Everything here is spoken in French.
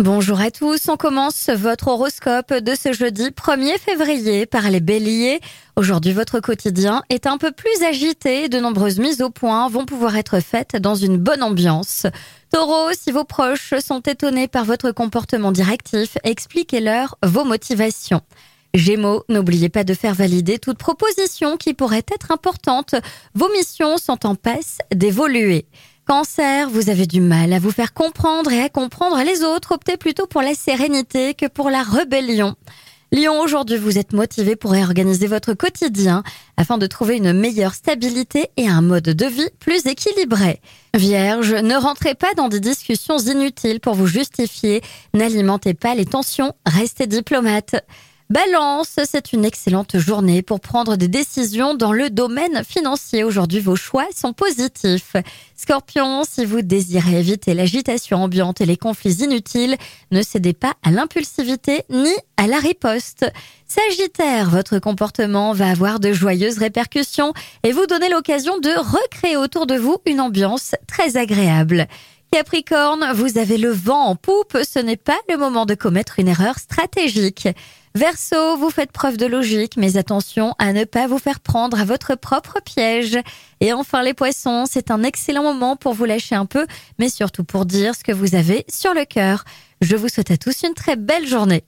Bonjour à tous, on commence votre horoscope de ce jeudi 1er février par les béliers. Aujourd'hui, votre quotidien est un peu plus agité, de nombreuses mises au point vont pouvoir être faites dans une bonne ambiance. Taureau, si vos proches sont étonnés par votre comportement directif, expliquez-leur vos motivations. Gémeaux, n'oubliez pas de faire valider toute proposition qui pourrait être importante. Vos missions sont en passe d'évoluer. Cancer, vous avez du mal à vous faire comprendre et à comprendre les autres. Optez plutôt pour la sérénité que pour la rébellion. Lion, aujourd'hui, vous êtes motivé pour réorganiser votre quotidien afin de trouver une meilleure stabilité et un mode de vie plus équilibré. Vierge, ne rentrez pas dans des discussions inutiles pour vous justifier. N'alimentez pas les tensions. Restez diplomate. Balance, c'est une excellente journée pour prendre des décisions dans le domaine financier. Aujourd'hui, vos choix sont positifs. Scorpion, si vous désirez éviter l'agitation ambiante et les conflits inutiles, ne cédez pas à l'impulsivité ni à la riposte. Sagittaire, votre comportement va avoir de joyeuses répercussions et vous donner l'occasion de recréer autour de vous une ambiance très agréable. Capricorne, vous avez le vent en poupe, ce n'est pas le moment de commettre une erreur stratégique. Verseau, vous faites preuve de logique, mais attention à ne pas vous faire prendre à votre propre piège. Et enfin les poissons, c'est un excellent moment pour vous lâcher un peu, mais surtout pour dire ce que vous avez sur le cœur. Je vous souhaite à tous une très belle journée.